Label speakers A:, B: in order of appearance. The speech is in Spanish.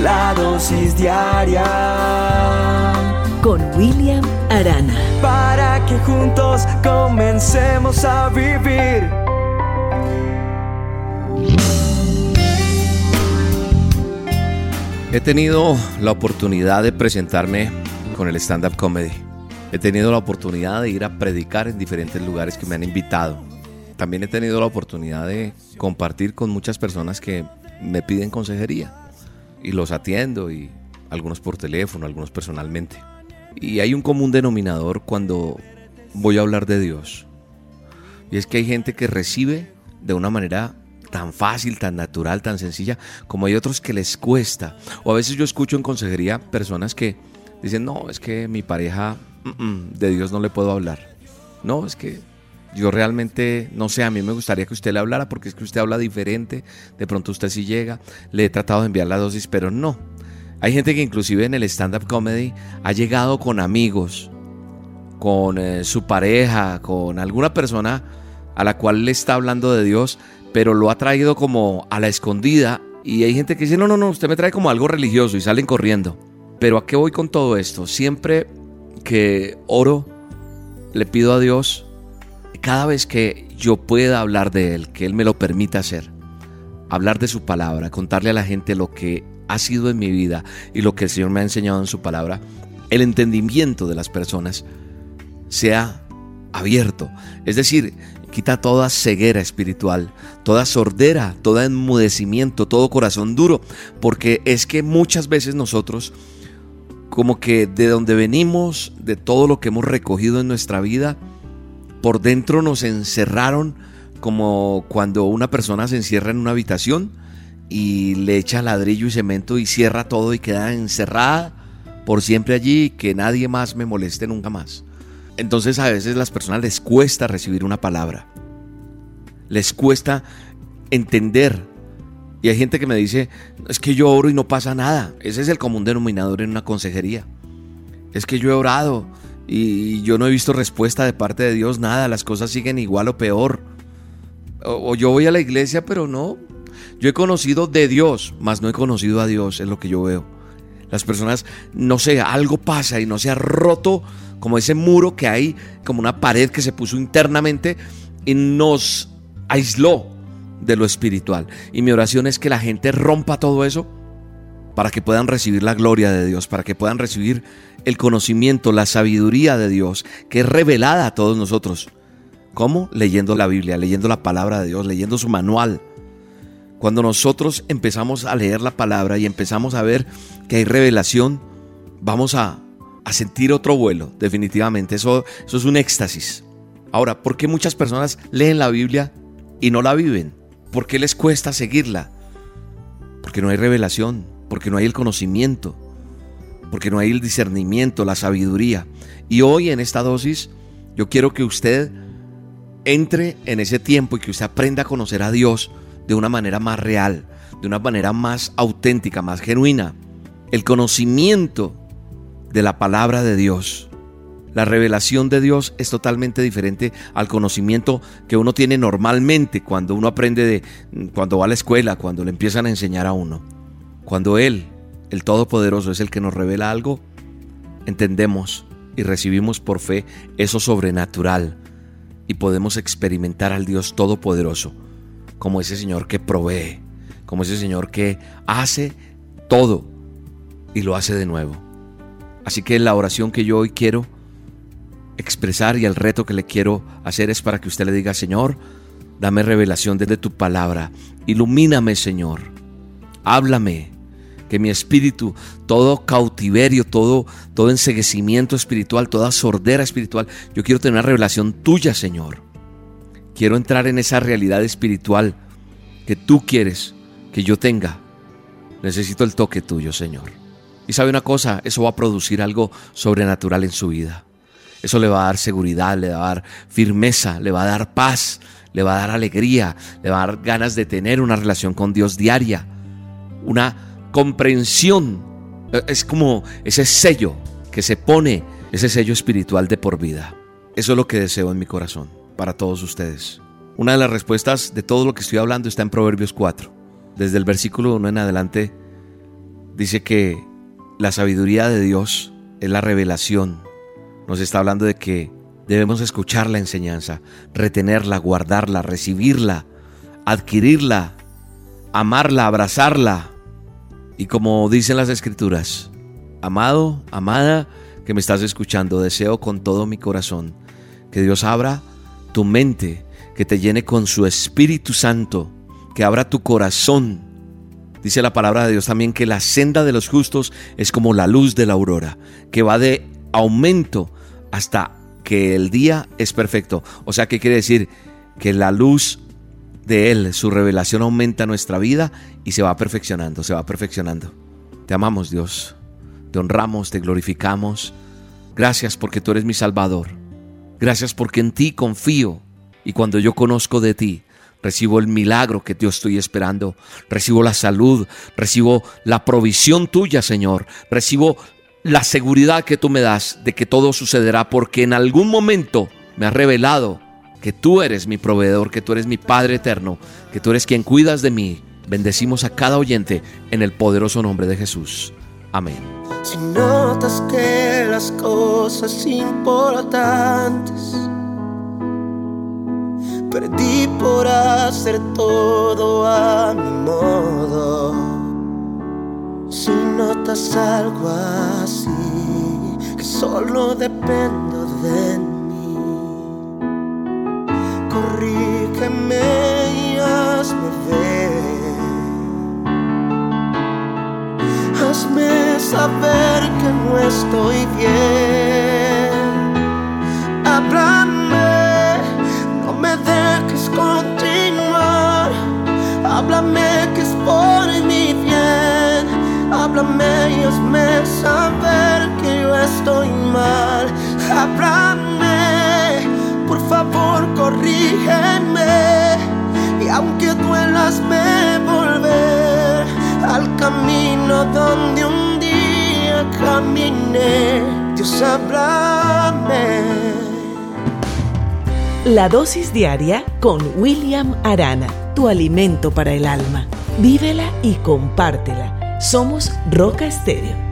A: la dosis diaria
B: con William Arana.
A: Para que juntos comencemos a vivir.
C: He tenido la oportunidad de presentarme con el stand-up comedy. He tenido la oportunidad de ir a predicar en diferentes lugares que me han invitado. También he tenido la oportunidad de compartir con muchas personas que me piden consejería y los atiendo y algunos por teléfono, algunos personalmente. Y hay un común denominador cuando voy a hablar de Dios. Y es que hay gente que recibe de una manera tan fácil, tan natural, tan sencilla, como hay otros que les cuesta. O a veces yo escucho en consejería personas que dicen, no, es que mi pareja, de Dios no le puedo hablar. No, es que yo realmente, no sé, a mí me gustaría que usted le hablara porque es que usted habla diferente, de pronto usted sí llega, le he tratado de enviar la dosis, pero no. Hay gente que inclusive en el stand-up comedy ha llegado con amigos, con eh, su pareja, con alguna persona a la cual le está hablando de Dios, pero lo ha traído como a la escondida y hay gente que dice, no, no, no, usted me trae como algo religioso y salen corriendo. Pero ¿a qué voy con todo esto? Siempre que oro, le pido a Dios cada vez que yo pueda hablar de Él, que Él me lo permita hacer, hablar de su palabra, contarle a la gente lo que ha sido en mi vida y lo que el Señor me ha enseñado en su palabra, el entendimiento de las personas sea abierto. Es decir, quita toda ceguera espiritual, toda sordera, todo enmudecimiento, todo corazón duro, porque es que muchas veces nosotros, como que de donde venimos, de todo lo que hemos recogido en nuestra vida, por dentro nos encerraron como cuando una persona se encierra en una habitación y le echa ladrillo y cemento y cierra todo y queda encerrada por siempre allí que nadie más me moleste nunca más. Entonces a veces las personas les cuesta recibir una palabra. Les cuesta entender. Y hay gente que me dice, es que yo oro y no pasa nada. Ese es el común denominador en una consejería. Es que yo he orado y yo no he visto respuesta de parte de Dios, nada, las cosas siguen igual o peor. O, yo voy a la iglesia, pero no. Yo he conocido de Dios, mas no he conocido a Dios, es lo que yo veo. Las personas, no sé, algo pasa y no se ha roto como ese muro que hay, como una pared que se puso internamente y nos aisló de lo espiritual. Y mi oración es que la gente rompa todo eso para que puedan recibir la gloria de Dios, para que puedan recibir el conocimiento, la sabiduría de Dios, que es revelada a todos nosotros. ¿Cómo? Leyendo la Biblia, leyendo la palabra de Dios, leyendo su manual. Cuando nosotros empezamos a leer la palabra y empezamos a ver que hay revelación, vamos a, sentir otro vuelo, definitivamente. Eso, eso es un éxtasis. Ahora, ¿por qué muchas personas leen la Biblia y no la viven? ¿Por qué les cuesta seguirla? Porque no hay revelación, porque no hay el conocimiento, porque no hay el discernimiento, la sabiduría. Y hoy en esta dosis yo quiero que usted entre en ese tiempo y que usted aprenda a conocer a Dios de una manera más real, de una manera más auténtica, más genuina. El conocimiento de la palabra de Dios. La revelación de Dios es totalmente diferente al conocimiento que uno tiene normalmente cuando uno aprende de cuando va a la escuela, cuando le empiezan a enseñar a uno. Cuando Él, el Todopoderoso, es el que nos revela algo, entendemos y recibimos por fe eso sobrenatural y podemos experimentar al Dios Todopoderoso como ese Señor que provee, como ese Señor que hace todo y lo hace de nuevo. Así que la oración que yo hoy quiero expresar y el reto que le quiero hacer es para que usted le diga, Señor, dame revelación desde tu palabra, ilumíname, Señor, háblame, que mi espíritu, todo cautiverio, todo, todo enseguecimiento espiritual, toda sordera espiritual, yo quiero tener una revelación tuya, Señor. Quiero entrar en esa realidad espiritual que tú quieres que yo tenga. Necesito el toque tuyo, Señor. Y sabe una cosa, eso va a producir algo sobrenatural en su vida. Eso le va a dar seguridad, le va a dar firmeza, le va a dar paz, le va a dar alegría, le va a dar ganas de tener una relación con Dios diaria. Una comprensión. E, es como ese sello que se pone, ese sello espiritual de por vida. Eso es lo que deseo en mi corazón para todos ustedes. Una de las respuestas de todo lo que estoy hablando está en Proverbios 4. Desde el versículo 1 en adelante dice que la sabiduría de Dios es la revelación. Nos está hablando de que debemos escuchar la enseñanza, retenerla, guardarla, recibirla, adquirirla, amarla, abrazarla. Y como dicen las escrituras, amado, amada, que me estás escuchando, deseo con todo mi corazón que Dios abra tu mente, que te llene con su Espíritu Santo, que abra tu corazón. Dice la palabra de Dios también que la senda de los justos es como la luz de la aurora, que va de aumento hasta que el día es perfecto. O sea, ¿qué quiere decir? Que la luz de Él, su revelación aumenta nuestra vida y se va perfeccionando, se va perfeccionando. Te amamos Dios, te honramos, te glorificamos. Gracias porque tú eres mi Salvador. Gracias porque en ti confío y cuando yo conozco de ti, recibo el milagro que yo estoy esperando, recibo la salud, recibo la provisión tuya, Señor, recibo la seguridad que tú me das de que todo sucederá porque en algún momento me has revelado que tú eres mi proveedor, que tú eres mi Padre eterno, que tú eres quien cuidas de mí. Bendecimos a cada oyente en el poderoso nombre de Jesús. Amén.
A: Si notas que las cosas importantes Perdí por hacer todo a mi modo. Si notas algo así, que solo dependo de mí, y hazme ver. Hazme saber que no estoy bien. Háblame Háblame que es por mi bien. Háblame y hazme saber que yo estoy mal. Háblame, duelas, me volver al camino donde un día caminé. Dios, háblame.
B: La dosis diaria con William Arana tu alimento para el alma. Vívela y compártela. Somos Roca Estéreo